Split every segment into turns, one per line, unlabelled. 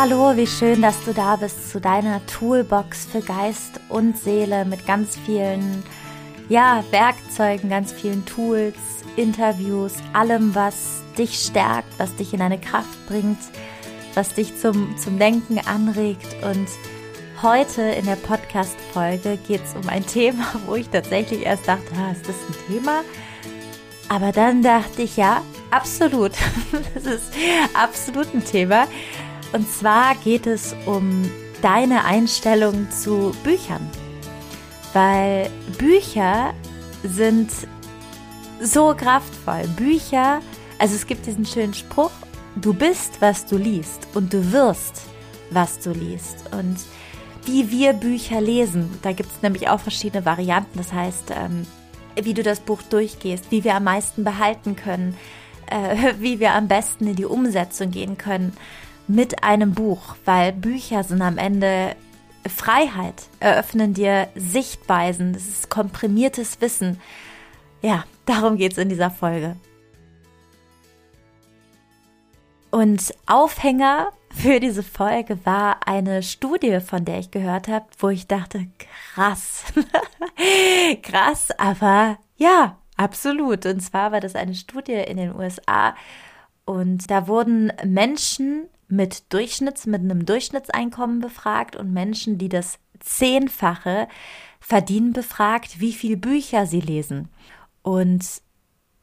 Hallo, wie schön, dass du da bist zu deiner Toolbox für Geist und Seele mit ganz vielen ja, Werkzeugen, ganz vielen Tools, Interviews, allem, was dich stärkt, was dich in eine Kraft bringt, was dich zum, zum Denken anregt. Und heute in der Podcast-Folge geht es um ein Thema, wo ich tatsächlich erst dachte, ah, ist das ein Thema? Aber dann dachte ich, ja, absolut. Das ist absolut ein Thema. Und zwar geht es um deine Einstellung zu Büchern. Weil Bücher sind so kraftvoll. Bücher, also es gibt diesen schönen Spruch, du bist, was du liest und du wirst, was du liest. Und wie wir Bücher lesen, da gibt es nämlich auch verschiedene Varianten. Das heißt, ähm, wie du das Buch durchgehst, wie wir am meisten behalten können, äh, wie wir am besten in die Umsetzung gehen können mit einem Buch, weil Bücher sind am Ende Freiheit, eröffnen dir Sichtweisen, das ist komprimiertes Wissen. Ja, darum geht es in dieser Folge. Und Aufhänger für diese Folge war eine Studie, von der ich gehört habe, wo ich dachte, krass, krass, aber ja, absolut. Und zwar war das eine Studie in den USA und da wurden Menschen mit Durchschnitts, mit einem Durchschnittseinkommen befragt und Menschen, die das Zehnfache verdienen, befragt, wie viele Bücher sie lesen. Und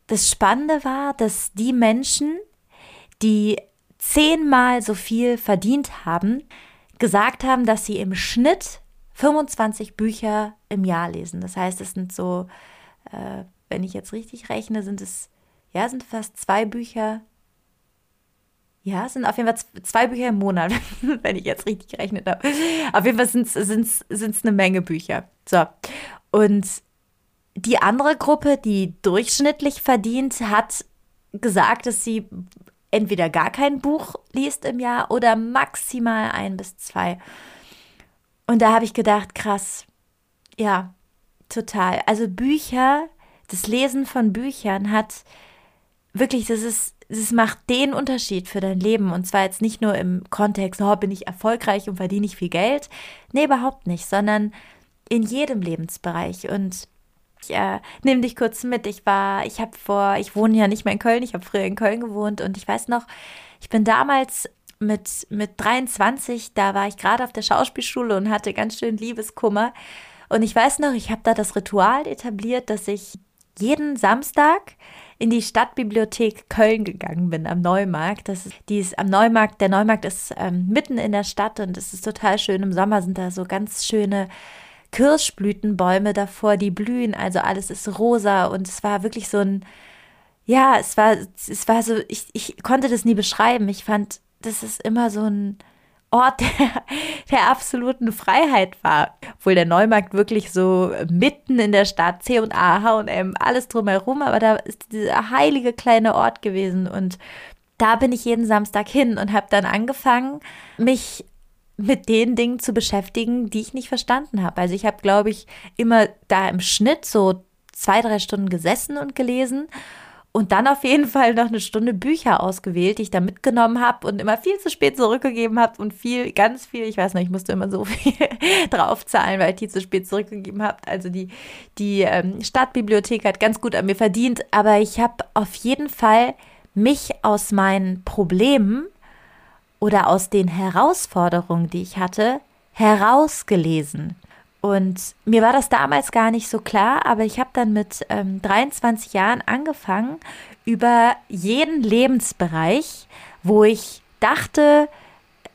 das Spannende war, dass die Menschen, die zehnmal so viel verdient haben, gesagt haben, dass sie im Schnitt 25 Bücher im Jahr lesen. Das heißt, es sind so, äh, wenn ich jetzt richtig rechne, sind es, ja, sind fast zwei Bücher ja, es sind auf jeden Fall zwei Bücher im Monat, wenn ich jetzt richtig gerechnet habe. Auf jeden Fall sind es eine Menge Bücher. So. Und die andere Gruppe, die durchschnittlich verdient, hat gesagt, dass sie entweder gar kein Buch liest im Jahr oder maximal ein bis zwei. Und da habe ich gedacht, krass. Ja, total. Also Bücher, das Lesen von Büchern hat wirklich, das ist es macht den Unterschied für dein Leben. Und zwar jetzt nicht nur im Kontext, oh, bin ich erfolgreich und verdiene ich viel Geld. Nee, überhaupt nicht, sondern in jedem Lebensbereich. Und ich äh, nehme dich kurz mit. Ich war, ich habe vor, ich wohne ja nicht mehr in Köln, ich habe früher in Köln gewohnt und ich weiß noch, ich bin damals mit, mit 23, da war ich gerade auf der Schauspielschule und hatte ganz schön Liebeskummer. Und ich weiß noch, ich habe da das Ritual etabliert, dass ich jeden Samstag in die Stadtbibliothek Köln gegangen bin, am Neumarkt. Das ist, die ist am Neumarkt, der Neumarkt ist ähm, mitten in der Stadt und es ist total schön. Im Sommer sind da so ganz schöne Kirschblütenbäume davor, die blühen, also alles ist rosa und es war wirklich so ein, ja, es war, es war so, ich, ich konnte das nie beschreiben. Ich fand, das ist immer so ein, Ort der, der absoluten Freiheit war. Obwohl der Neumarkt wirklich so mitten in der Stadt, C und A, H&M, alles drumherum, aber da ist dieser heilige kleine Ort gewesen und da bin ich jeden Samstag hin und habe dann angefangen, mich mit den Dingen zu beschäftigen, die ich nicht verstanden habe. Also ich habe, glaube ich, immer da im Schnitt so zwei, drei Stunden gesessen und gelesen und dann auf jeden Fall noch eine Stunde Bücher ausgewählt, die ich da mitgenommen habe und immer viel zu spät zurückgegeben habe und viel, ganz viel, ich weiß nicht, ich musste immer so viel draufzahlen, weil ich die zu spät zurückgegeben habe. Also die, die ähm, Stadtbibliothek hat ganz gut an mir verdient, aber ich habe auf jeden Fall mich aus meinen Problemen oder aus den Herausforderungen, die ich hatte, herausgelesen. Und mir war das damals gar nicht so klar, aber ich habe dann mit ähm, 23 Jahren angefangen, über jeden Lebensbereich, wo ich dachte,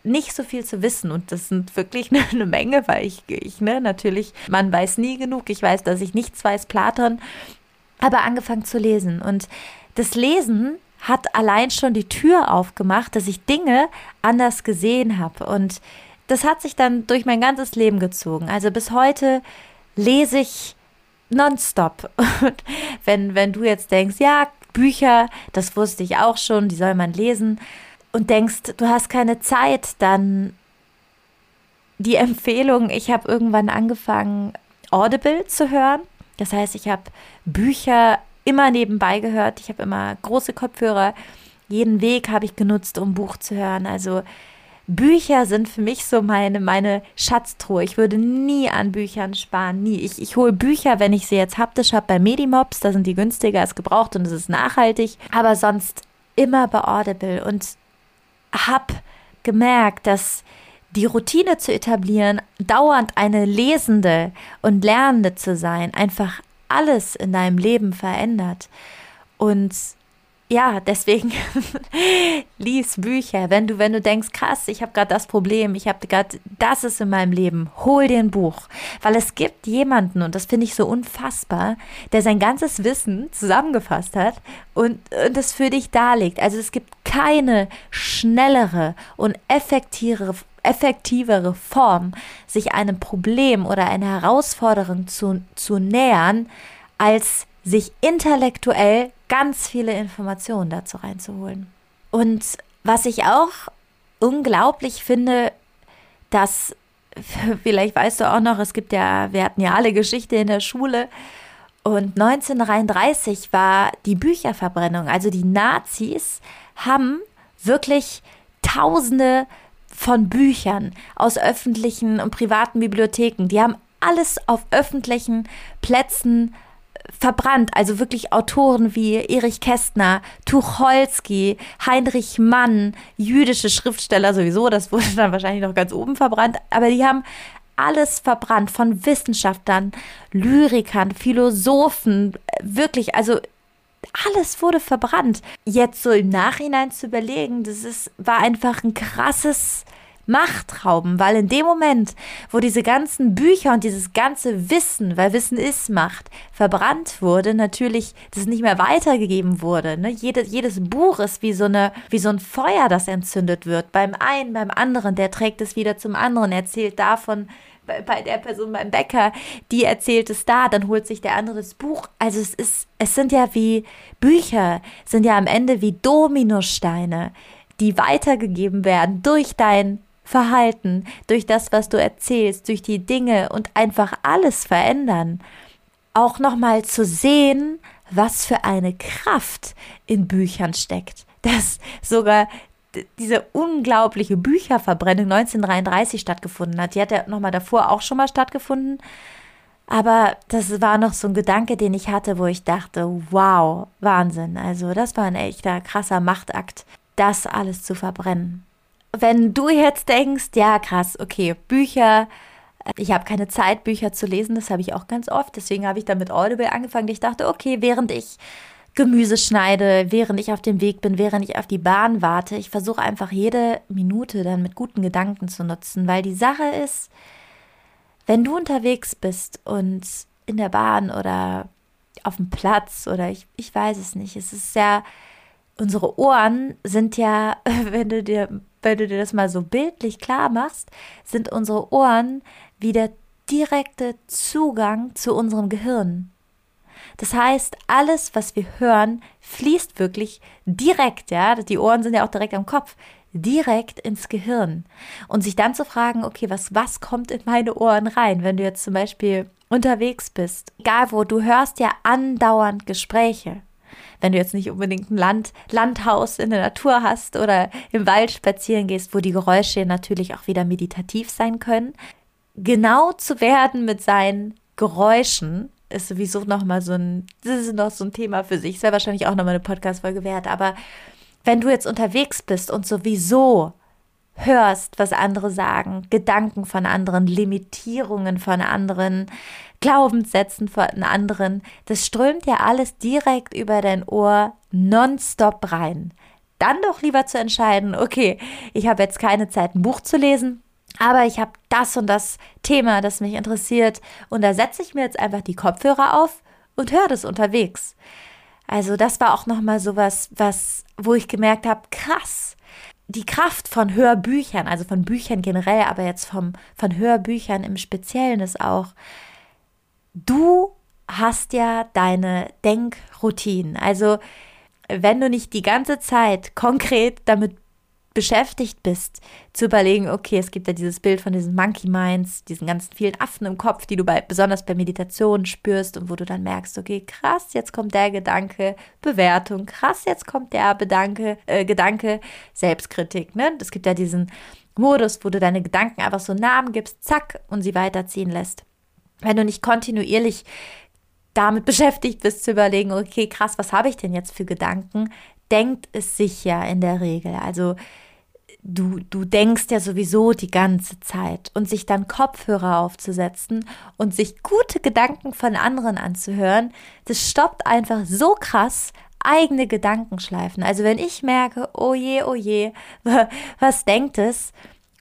nicht so viel zu wissen. Und das sind wirklich eine, eine Menge, weil ich, ich, ne, natürlich, man weiß nie genug. Ich weiß, dass ich nichts weiß, Platon, aber angefangen zu lesen. Und das Lesen hat allein schon die Tür aufgemacht, dass ich Dinge anders gesehen habe. Und das hat sich dann durch mein ganzes Leben gezogen. Also bis heute lese ich nonstop. Und wenn, wenn du jetzt denkst, ja, Bücher, das wusste ich auch schon, die soll man lesen, und denkst, du hast keine Zeit, dann die Empfehlung, ich habe irgendwann angefangen, Audible zu hören. Das heißt, ich habe Bücher immer nebenbei gehört. Ich habe immer große Kopfhörer. Jeden Weg habe ich genutzt, um Buch zu hören. Also Bücher sind für mich so meine, meine Schatztruhe. Ich würde nie an Büchern sparen, nie. Ich, ich hole Bücher, wenn ich sie jetzt haptisch habe, bei Medimobs, da sind die günstiger als gebraucht und es ist nachhaltig. Aber sonst immer bei Audible und habe gemerkt, dass die Routine zu etablieren, dauernd eine Lesende und Lernende zu sein, einfach alles in deinem Leben verändert. Und ja, deswegen lies Bücher. Wenn du, wenn du denkst, krass, ich habe gerade das Problem, ich habe gerade, das ist in meinem Leben, hol dir ein Buch. Weil es gibt jemanden, und das finde ich so unfassbar, der sein ganzes Wissen zusammengefasst hat und, und das für dich darlegt. Also es gibt keine schnellere und effektivere, effektivere Form, sich einem Problem oder einer Herausforderung zu, zu nähern, als sich intellektuell ganz viele Informationen dazu reinzuholen. Und was ich auch unglaublich finde, dass, vielleicht weißt du auch noch, es gibt ja, wir hatten ja alle Geschichte in der Schule, und 1933 war die Bücherverbrennung. Also die Nazis haben wirklich Tausende von Büchern aus öffentlichen und privaten Bibliotheken. Die haben alles auf öffentlichen Plätzen verbrannt. Also wirklich Autoren wie Erich Kästner, Tucholsky, Heinrich Mann, jüdische Schriftsteller sowieso, das wurde dann wahrscheinlich noch ganz oben verbrannt, aber die haben alles verbrannt von Wissenschaftlern, Lyrikern, Philosophen, wirklich, also alles wurde verbrannt. Jetzt so im Nachhinein zu überlegen, das ist, war einfach ein krasses Machtrauben, weil in dem Moment, wo diese ganzen Bücher und dieses ganze Wissen, weil Wissen ist Macht, verbrannt wurde, natürlich das nicht mehr weitergegeben wurde. Ne? Jedes, jedes Buch ist wie so, eine, wie so ein Feuer, das entzündet wird. Beim einen, beim anderen, der trägt es wieder zum anderen, erzählt davon, bei der Person beim Bäcker, die erzählt es da, dann holt sich der andere das Buch. Also es ist, es sind ja wie Bücher, sind ja am Ende wie Dominosteine, die weitergegeben werden durch dein Verhalten, durch das, was du erzählst, durch die Dinge und einfach alles verändern. Auch nochmal zu sehen, was für eine Kraft in Büchern steckt. Dass sogar diese unglaubliche Bücherverbrennung 1933 stattgefunden hat. Die hat ja nochmal davor auch schon mal stattgefunden. Aber das war noch so ein Gedanke, den ich hatte, wo ich dachte, wow, Wahnsinn. Also das war ein echter krasser Machtakt, das alles zu verbrennen wenn du jetzt denkst, ja krass, okay, Bücher, äh, ich habe keine Zeit, Bücher zu lesen, das habe ich auch ganz oft. Deswegen habe ich dann mit Audible angefangen. Ich dachte, okay, während ich Gemüse schneide, während ich auf dem Weg bin, während ich auf die Bahn warte, ich versuche einfach jede Minute dann mit guten Gedanken zu nutzen, weil die Sache ist, wenn du unterwegs bist und in der Bahn oder auf dem Platz oder ich, ich weiß es nicht, es ist sehr, unsere Ohren sind ja, wenn du dir wenn du dir das mal so bildlich klar machst, sind unsere Ohren wie der direkte Zugang zu unserem Gehirn. Das heißt, alles, was wir hören, fließt wirklich direkt, ja, die Ohren sind ja auch direkt am Kopf, direkt ins Gehirn. Und sich dann zu fragen, okay, was, was kommt in meine Ohren rein, wenn du jetzt zum Beispiel unterwegs bist, egal wo, du hörst ja andauernd Gespräche wenn du jetzt nicht unbedingt ein Land, Landhaus in der Natur hast oder im Wald spazieren gehst, wo die Geräusche natürlich auch wieder meditativ sein können. Genau zu werden mit seinen Geräuschen ist sowieso nochmal so ein, das ist noch so ein Thema für sich. Es wäre wahrscheinlich auch nochmal eine Podcast-Folge wert. Aber wenn du jetzt unterwegs bist und sowieso hörst, was andere sagen, Gedanken von anderen, Limitierungen von anderen, Glaubenssätzen von anderen, das strömt ja alles direkt über dein Ohr nonstop rein. Dann doch lieber zu entscheiden, okay, ich habe jetzt keine Zeit, ein Buch zu lesen, aber ich habe das und das Thema, das mich interessiert und da setze ich mir jetzt einfach die Kopfhörer auf und höre das unterwegs. Also das war auch noch mal sowas, was wo ich gemerkt habe, krass die Kraft von Hörbüchern, also von Büchern generell, aber jetzt vom, von Hörbüchern im Speziellen ist auch, du hast ja deine Denkroutinen. Also wenn du nicht die ganze Zeit konkret damit beschäftigt bist, zu überlegen, okay, es gibt ja dieses Bild von diesen Monkey Minds, diesen ganzen vielen Affen im Kopf, die du bei, besonders bei Meditation spürst und wo du dann merkst, okay, krass, jetzt kommt der Gedanke, Bewertung, krass, jetzt kommt der Bedanke, äh, Gedanke, Selbstkritik, ne? Es gibt ja diesen Modus, wo du deine Gedanken einfach so Namen gibst, zack, und sie weiterziehen lässt. Wenn du nicht kontinuierlich damit beschäftigt bist zu überlegen, okay, krass, was habe ich denn jetzt für Gedanken, denkt es sich ja in der Regel. Also du, du denkst ja sowieso die ganze Zeit und sich dann Kopfhörer aufzusetzen und sich gute Gedanken von anderen anzuhören, das stoppt einfach so krass eigene Gedankenschleifen. Also wenn ich merke, oh je, oh je, was denkt es?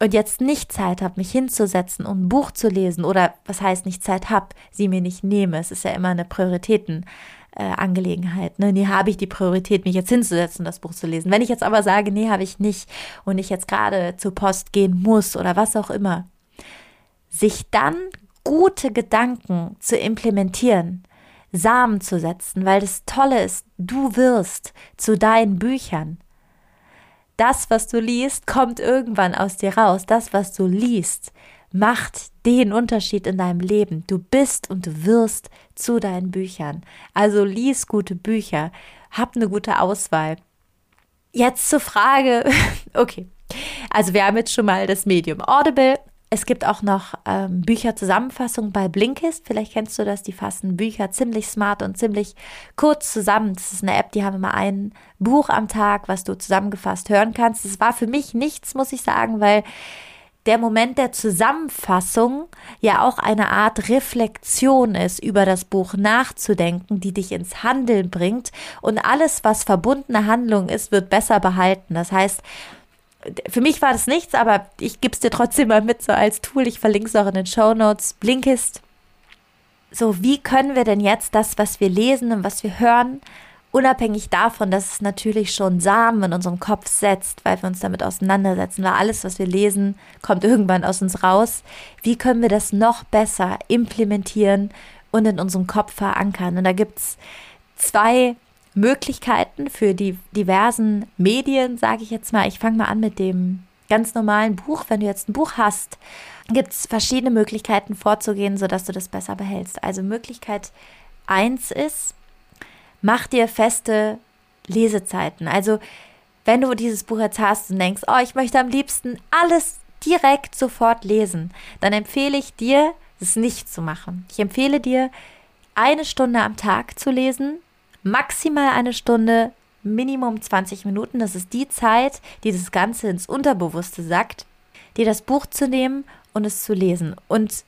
Und jetzt nicht Zeit habe, mich hinzusetzen und ein Buch zu lesen oder was heißt nicht Zeit habe, sie mir nicht nehme. Es ist ja immer eine Prioritäten. Äh, Angelegenheit. Ne? Nee, habe ich die Priorität, mich jetzt hinzusetzen, das Buch zu lesen. Wenn ich jetzt aber sage, nee, habe ich nicht und ich jetzt gerade zur Post gehen muss oder was auch immer, sich dann gute Gedanken zu implementieren, Samen zu setzen, weil das Tolle ist, du wirst zu deinen Büchern. Das, was du liest, kommt irgendwann aus dir raus. Das, was du liest, macht den Unterschied in deinem Leben. Du bist und du wirst zu deinen Büchern. Also lies gute Bücher, hab eine gute Auswahl. Jetzt zur Frage, okay. Also wir haben jetzt schon mal das Medium Audible. Es gibt auch noch ähm, Bücherzusammenfassungen bei Blinkist. Vielleicht kennst du das. Die fassen Bücher ziemlich smart und ziemlich kurz zusammen. Das ist eine App, die haben immer ein Buch am Tag, was du zusammengefasst hören kannst. Das war für mich nichts, muss ich sagen, weil der Moment der Zusammenfassung ja auch eine Art Reflexion ist, über das Buch nachzudenken, die dich ins Handeln bringt. Und alles, was verbundene Handlung ist, wird besser behalten. Das heißt, für mich war das nichts, aber ich gebe es dir trotzdem mal mit so als Tool. Ich verlinke es auch in den Show Notes. Blinkist. So, wie können wir denn jetzt das, was wir lesen und was wir hören, Unabhängig davon, dass es natürlich schon Samen in unserem Kopf setzt, weil wir uns damit auseinandersetzen, weil alles, was wir lesen, kommt irgendwann aus uns raus. Wie können wir das noch besser implementieren und in unserem Kopf verankern? Und da gibt es zwei Möglichkeiten für die diversen Medien, sage ich jetzt mal. Ich fange mal an mit dem ganz normalen Buch. Wenn du jetzt ein Buch hast, gibt es verschiedene Möglichkeiten vorzugehen, sodass du das besser behältst. Also Möglichkeit eins ist, mach dir feste Lesezeiten. Also, wenn du dieses Buch jetzt hast und denkst, oh, ich möchte am liebsten alles direkt sofort lesen, dann empfehle ich dir, es nicht zu machen. Ich empfehle dir, eine Stunde am Tag zu lesen, maximal eine Stunde, Minimum 20 Minuten. Das ist die Zeit, die das Ganze ins Unterbewusste sagt, dir das Buch zu nehmen und es zu lesen und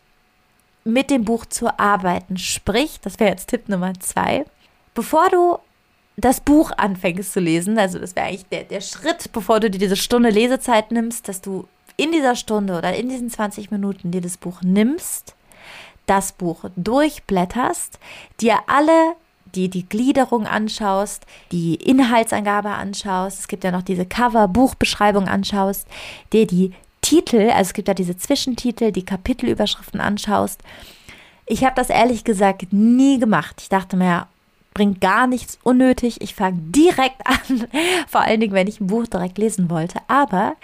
mit dem Buch zu arbeiten. Sprich, das wäre jetzt Tipp Nummer zwei, bevor du das Buch anfängst zu lesen, also das wäre eigentlich der, der Schritt, bevor du dir diese Stunde Lesezeit nimmst, dass du in dieser Stunde oder in diesen 20 Minuten dir das Buch nimmst, das Buch durchblätterst, dir alle die die Gliederung anschaust, die Inhaltsangabe anschaust, es gibt ja noch diese Cover, Buchbeschreibung anschaust, dir die Titel, also es gibt ja diese Zwischentitel, die Kapitelüberschriften anschaust. Ich habe das ehrlich gesagt nie gemacht. Ich dachte mir, bringt gar nichts unnötig. Ich fange direkt an, vor allen Dingen, wenn ich ein Buch direkt lesen wollte. Aber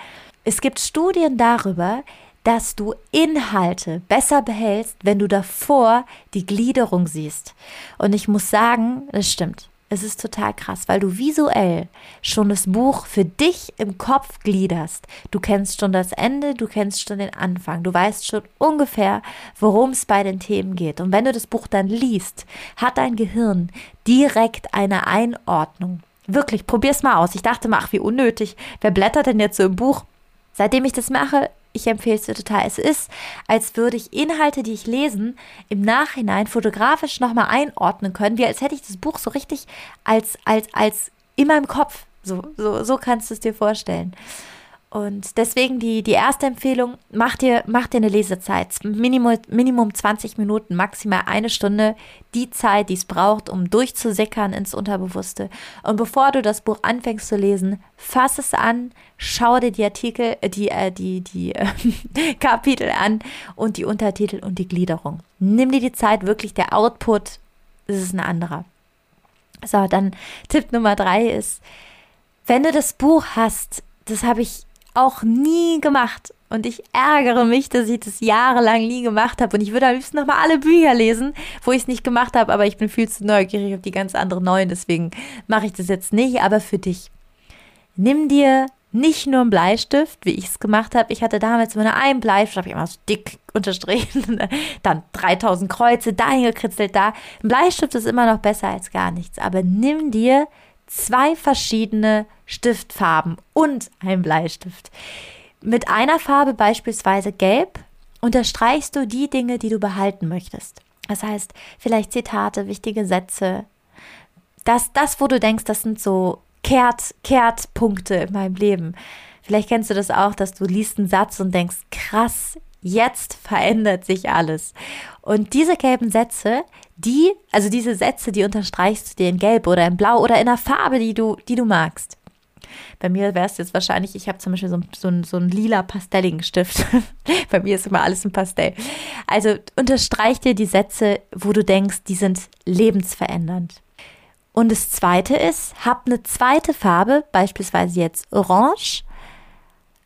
es gibt Studien darüber, dass du Inhalte besser behältst, wenn du davor die Gliederung siehst. Und ich muss sagen, das stimmt. Es ist total krass, weil du visuell schon das Buch für dich im Kopf gliederst. Du kennst schon das Ende, du kennst schon den Anfang, du weißt schon ungefähr, worum es bei den Themen geht. Und wenn du das Buch dann liest, hat dein Gehirn direkt eine Einordnung. Wirklich, probier's mal aus. Ich dachte mal, ach, wie unnötig. Wer blättert denn jetzt so im Buch? Seitdem ich das mache, ich empfehle es dir total. Es ist, als würde ich Inhalte, die ich lesen, im Nachhinein fotografisch nochmal einordnen können, wie als hätte ich das Buch so richtig als, als, als in meinem Kopf. So, so, so kannst du es dir vorstellen. Und deswegen die, die erste Empfehlung, mach dir, mach dir eine Lesezeit. Minimum, Minimum 20 Minuten, maximal eine Stunde. Die Zeit, die es braucht, um durchzusickern ins Unterbewusste. Und bevor du das Buch anfängst zu lesen, fass es an, schau dir die Artikel, äh, die, äh, die, die äh, Kapitel an und die Untertitel und die Gliederung. Nimm dir die Zeit, wirklich der Output ist ein anderer. So, dann Tipp Nummer drei ist, wenn du das Buch hast, das habe ich auch nie gemacht. Und ich ärgere mich, dass ich das jahrelang nie gemacht habe. Und ich würde am liebsten nochmal alle Bücher lesen, wo ich es nicht gemacht habe. Aber ich bin viel zu neugierig auf die ganz anderen neuen. Deswegen mache ich das jetzt nicht. Aber für dich. Nimm dir nicht nur ein Bleistift, wie ich es gemacht habe. Ich hatte damals nur einen Bleistift, habe ich immer so dick unterstrichen, dann 3000 Kreuze, dahin gekritzelt, da. Ein Bleistift ist immer noch besser als gar nichts, aber nimm dir zwei verschiedene Stiftfarben und einen Bleistift. Mit einer Farbe, beispielsweise gelb, unterstreichst du die Dinge, die du behalten möchtest. Das heißt, vielleicht Zitate, wichtige Sätze. Das, das, wo du denkst, das sind so Kehrt, Kehrtpunkte in meinem Leben. Vielleicht kennst du das auch, dass du liest einen Satz und denkst, krass, jetzt verändert sich alles. Und diese gelben Sätze, die, also diese Sätze, die unterstreichst du dir in Gelb oder in Blau oder in einer Farbe, die du, die du magst. Bei mir wäre es jetzt wahrscheinlich, ich habe zum Beispiel so, so, so einen lila pastelligen Stift. Bei mir ist immer alles ein Pastell. Also unterstreich dir die Sätze, wo du denkst, die sind lebensverändernd. Und das zweite ist, hab eine zweite Farbe, beispielsweise jetzt Orange,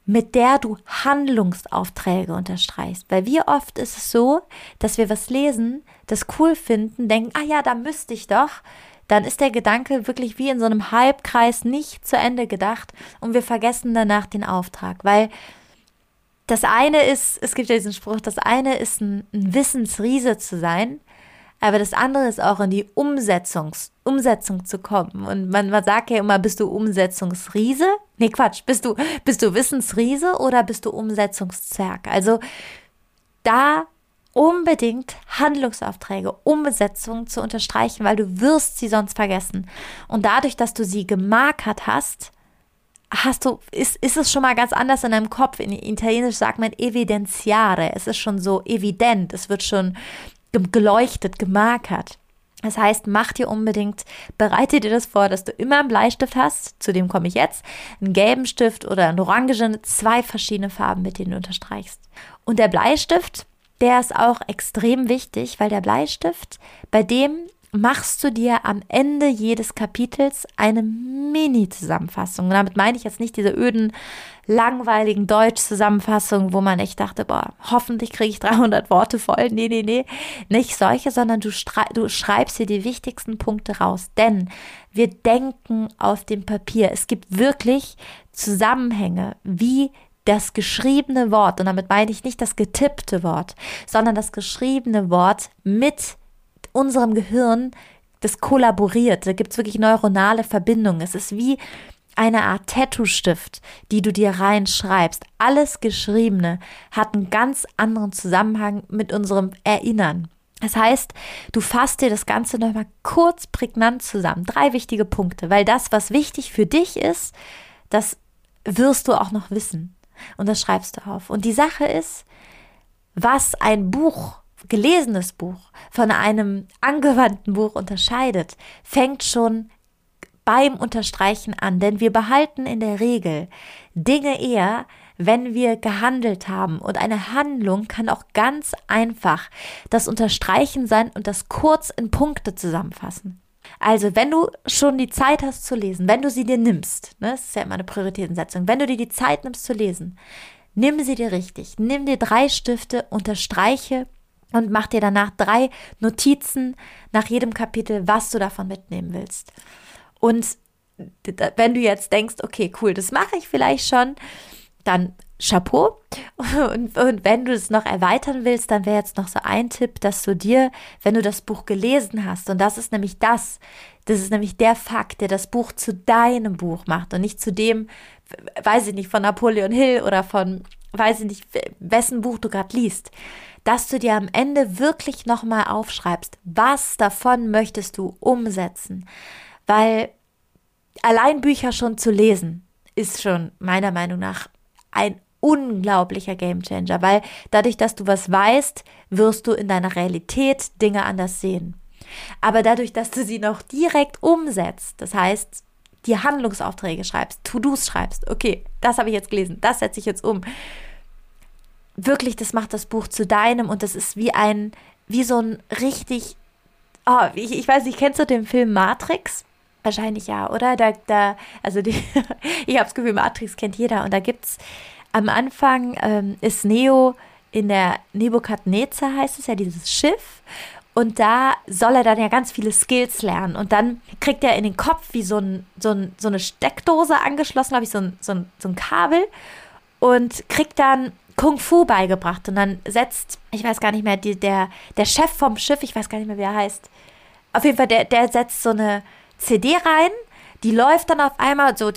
mit der du Handlungsaufträge unterstreichst. Weil wie oft ist es so, dass wir was lesen, das cool finden, denken, ah ja, da müsste ich doch. Dann ist der Gedanke wirklich wie in so einem Halbkreis nicht zu Ende gedacht und wir vergessen danach den Auftrag. Weil das eine ist, es gibt ja diesen Spruch, das eine ist ein, ein Wissensriese zu sein aber das andere ist auch in die Umsetzungs Umsetzung zu kommen. Und man, man sagt ja immer, bist du Umsetzungsriese? Nee, Quatsch. Bist du, bist du Wissensriese oder bist du Umsetzungszwerg? Also da unbedingt Handlungsaufträge, Umsetzungen zu unterstreichen, weil du wirst sie sonst vergessen. Und dadurch, dass du sie gemarkert hast, hast du, ist, ist es schon mal ganz anders in deinem Kopf. In Italienisch sagt man evidenziare. Es ist schon so evident. Es wird schon geleuchtet, gemarkert. Das heißt, mach dir unbedingt, bereite dir das vor, dass du immer einen Bleistift hast, zu dem komme ich jetzt, einen gelben Stift oder einen orangen, zwei verschiedene Farben, mit denen du unterstreichst. Und der Bleistift, der ist auch extrem wichtig, weil der Bleistift, bei dem machst du dir am Ende jedes Kapitels eine Mini-Zusammenfassung. Und damit meine ich jetzt nicht diese öden, langweiligen Deutsch-Zusammenfassungen, wo man echt dachte, boah, hoffentlich kriege ich 300 Worte voll. Nee, nee, nee, nicht solche, sondern du, du schreibst dir die wichtigsten Punkte raus. Denn wir denken auf dem Papier. Es gibt wirklich Zusammenhänge, wie das geschriebene Wort, und damit meine ich nicht das getippte Wort, sondern das geschriebene Wort mit unserem Gehirn das kollaboriert. Da gibt es wirklich neuronale Verbindungen. Es ist wie eine Art Tattoo-Stift, die du dir reinschreibst. Alles Geschriebene hat einen ganz anderen Zusammenhang mit unserem Erinnern. Das heißt, du fasst dir das Ganze nochmal kurz prägnant zusammen. Drei wichtige Punkte, weil das, was wichtig für dich ist, das wirst du auch noch wissen. Und das schreibst du auf. Und die Sache ist, was ein Buch gelesenes Buch von einem angewandten Buch unterscheidet, fängt schon beim Unterstreichen an, denn wir behalten in der Regel Dinge eher, wenn wir gehandelt haben. Und eine Handlung kann auch ganz einfach das Unterstreichen sein und das kurz in Punkte zusammenfassen. Also, wenn du schon die Zeit hast zu lesen, wenn du sie dir nimmst, ne, das ist ja immer eine Prioritätensetzung, wenn du dir die Zeit nimmst zu lesen, nimm sie dir richtig. Nimm dir drei Stifte, unterstreiche und mach dir danach drei Notizen nach jedem Kapitel, was du davon mitnehmen willst. Und wenn du jetzt denkst, okay, cool, das mache ich vielleicht schon, dann Chapeau. Und, und, wenn du es noch erweitern willst, dann wäre jetzt noch so ein Tipp, dass du dir, wenn du das Buch gelesen hast, und das ist nämlich das, das ist nämlich der Fakt, der das Buch zu deinem Buch macht und nicht zu dem, weiß ich nicht, von Napoleon Hill oder von, weiß ich nicht, wessen Buch du gerade liest dass du dir am Ende wirklich nochmal aufschreibst, was davon möchtest du umsetzen. Weil allein Bücher schon zu lesen ist schon meiner Meinung nach ein unglaublicher Gamechanger, weil dadurch, dass du was weißt, wirst du in deiner Realität Dinge anders sehen. Aber dadurch, dass du sie noch direkt umsetzt, das heißt, die Handlungsaufträge schreibst, To-Dos schreibst, okay, das habe ich jetzt gelesen, das setze ich jetzt um, wirklich, das macht das Buch zu deinem und das ist wie ein, wie so ein richtig, oh, ich, ich weiß nicht, kennst du den Film Matrix? Wahrscheinlich ja, oder? Da, da, also die, ich habe das Gefühl, Matrix kennt jeder und da gibt es am Anfang ähm, ist Neo in der Nebukadnezar heißt es ja, dieses Schiff Und da soll er dann ja ganz viele Skills lernen. Und dann kriegt er in den Kopf wie so, ein, so, ein, so eine Steckdose angeschlossen, glaube ich, so ein, so, ein, so ein Kabel. Und kriegt dann Kung Fu beigebracht. Und dann setzt, ich weiß gar nicht mehr, die, der, der Chef vom Schiff, ich weiß gar nicht mehr, wie er heißt. Auf jeden Fall, der, der setzt so eine CD rein. Die läuft dann auf einmal so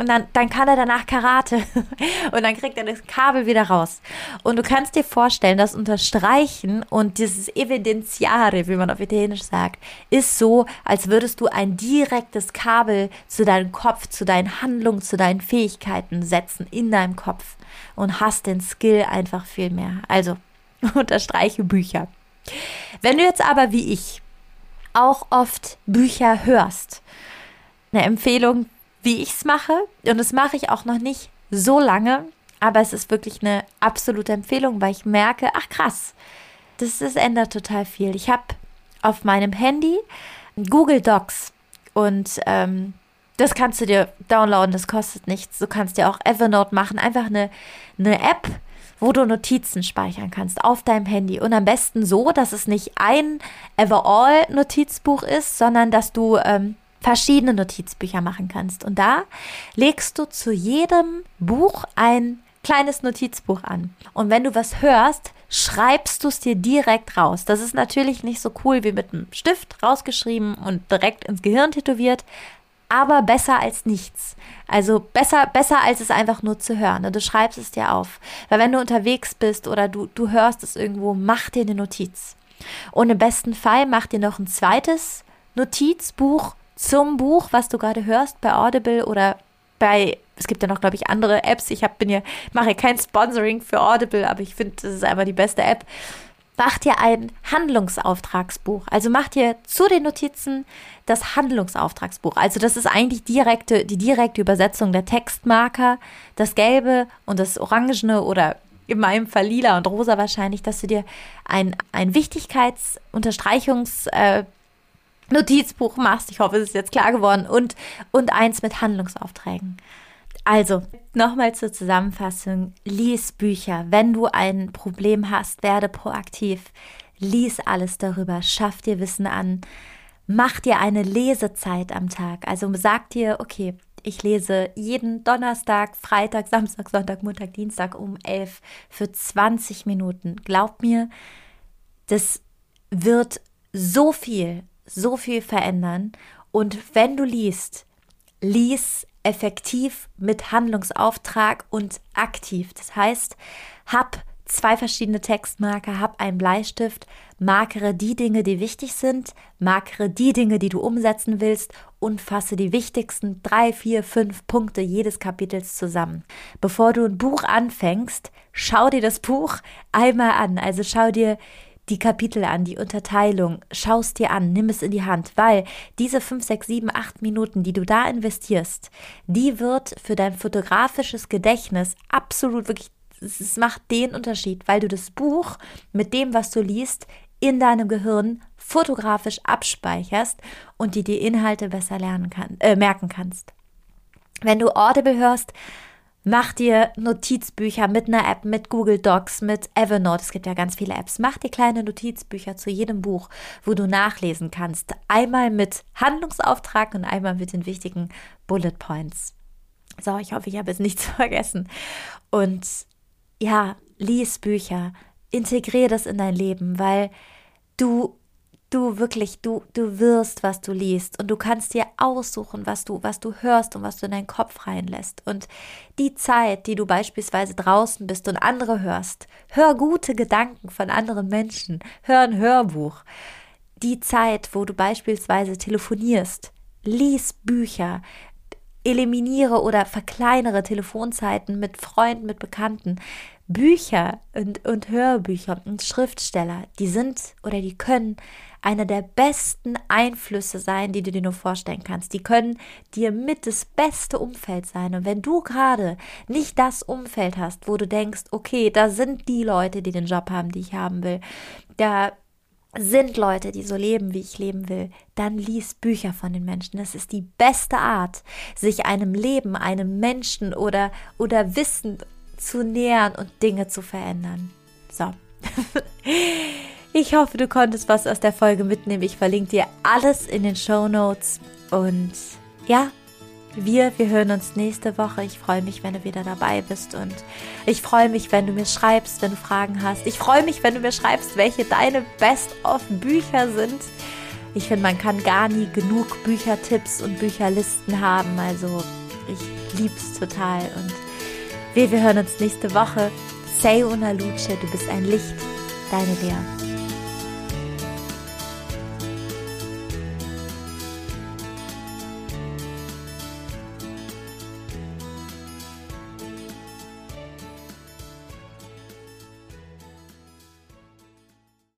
und dann, dann kann er danach Karate und dann kriegt er das Kabel wieder raus. Und du kannst dir vorstellen, das Unterstreichen und dieses Evidenziare, wie man auf Italienisch sagt, ist so, als würdest du ein direktes Kabel zu deinem Kopf, zu deinen Handlungen, zu deinen Fähigkeiten setzen in deinem Kopf und hast den Skill einfach viel mehr. Also unterstreiche Bücher. Wenn du jetzt aber wie ich auch oft Bücher hörst, eine Empfehlung wie ich es mache. Und das mache ich auch noch nicht so lange, aber es ist wirklich eine absolute Empfehlung, weil ich merke, ach krass, das, das ändert total viel. Ich habe auf meinem Handy Google Docs und ähm, das kannst du dir downloaden, das kostet nichts. Du kannst dir auch Evernote machen, einfach eine, eine App, wo du Notizen speichern kannst auf deinem Handy. Und am besten so, dass es nicht ein Everall-Notizbuch ist, sondern dass du ähm, verschiedene Notizbücher machen kannst. Und da legst du zu jedem Buch ein kleines Notizbuch an. Und wenn du was hörst, schreibst du es dir direkt raus. Das ist natürlich nicht so cool wie mit einem Stift rausgeschrieben und direkt ins Gehirn tätowiert, aber besser als nichts. Also besser, besser als es einfach nur zu hören. Du schreibst es dir auf. Weil wenn du unterwegs bist oder du, du hörst es irgendwo, mach dir eine Notiz. Und im besten Fall mach dir noch ein zweites Notizbuch zum Buch, was du gerade hörst bei Audible oder bei, es gibt ja noch, glaube ich, andere Apps. Ich hab, bin ja, mache kein Sponsoring für Audible, aber ich finde, das ist einfach die beste App. Mach dir ein Handlungsauftragsbuch. Also mach dir zu den Notizen das Handlungsauftragsbuch. Also das ist eigentlich direkte, die direkte Übersetzung der Textmarker, das Gelbe und das Orangene oder in meinem Fall lila und rosa wahrscheinlich, dass du dir ein, ein Wichtigkeitsunterstreichungs- äh, Notizbuch machst. Ich hoffe, es ist jetzt klar geworden. Und, und eins mit Handlungsaufträgen. Also, nochmal zur Zusammenfassung. Lies Bücher. Wenn du ein Problem hast, werde proaktiv. Lies alles darüber. Schaff dir Wissen an. Mach dir eine Lesezeit am Tag. Also sag dir, okay, ich lese jeden Donnerstag, Freitag, Samstag, Sonntag, Montag, Dienstag um 11 für 20 Minuten. Glaub mir, das wird so viel so viel verändern. Und wenn du liest, lies effektiv mit Handlungsauftrag und aktiv. Das heißt, hab zwei verschiedene Textmarker, hab einen Bleistift, markere die Dinge, die wichtig sind, markere die Dinge, die du umsetzen willst und fasse die wichtigsten drei, vier, fünf Punkte jedes Kapitels zusammen. Bevor du ein Buch anfängst, schau dir das Buch einmal an. Also schau dir die Kapitel an, die Unterteilung, schaust dir an, nimm es in die Hand, weil diese 5, 6, 7, 8 Minuten, die du da investierst, die wird für dein fotografisches Gedächtnis absolut wirklich, es macht den Unterschied, weil du das Buch mit dem, was du liest, in deinem Gehirn fotografisch abspeicherst und die die Inhalte besser lernen kann, äh, merken kannst. Wenn du Audible hörst, Mach dir Notizbücher mit einer App, mit Google Docs, mit Evernote. Es gibt ja ganz viele Apps. Mach dir kleine Notizbücher zu jedem Buch, wo du nachlesen kannst. Einmal mit Handlungsauftrag und einmal mit den wichtigen Bullet Points. So, ich hoffe, ich habe jetzt nichts vergessen. Und ja, lies Bücher, integriere das in dein Leben, weil du du wirklich, du, du wirst, was du liest und du kannst dir aussuchen, was du, was du hörst und was du in deinen Kopf reinlässt. Und die Zeit, die du beispielsweise draußen bist und andere hörst, hör gute Gedanken von anderen Menschen, hör ein Hörbuch. Die Zeit, wo du beispielsweise telefonierst, lies Bücher, eliminiere oder verkleinere Telefonzeiten mit Freunden, mit Bekannten. Bücher und, und Hörbücher und Schriftsteller, die sind oder die können einer der besten Einflüsse sein, die du dir nur vorstellen kannst. Die können dir mit das beste Umfeld sein. Und wenn du gerade nicht das Umfeld hast, wo du denkst, okay, da sind die Leute, die den Job haben, die ich haben will, da sind Leute, die so leben, wie ich leben will, dann lies Bücher von den Menschen. Das ist die beste Art, sich einem Leben, einem Menschen oder, oder Wissen zu nähern und Dinge zu verändern. So. Ich hoffe, du konntest was aus der Folge mitnehmen. Ich verlinke dir alles in den Show Notes. Und ja, wir, wir hören uns nächste Woche. Ich freue mich, wenn du wieder dabei bist und ich freue mich, wenn du mir schreibst, wenn du Fragen hast. Ich freue mich, wenn du mir schreibst, welche deine Best-of-Bücher sind. Ich finde, man kann gar nie genug Büchertipps und Bücherlisten haben. Also ich lieb's total und wir, wir hören uns nächste Woche. Say una luce, du bist ein Licht. Deine Lea.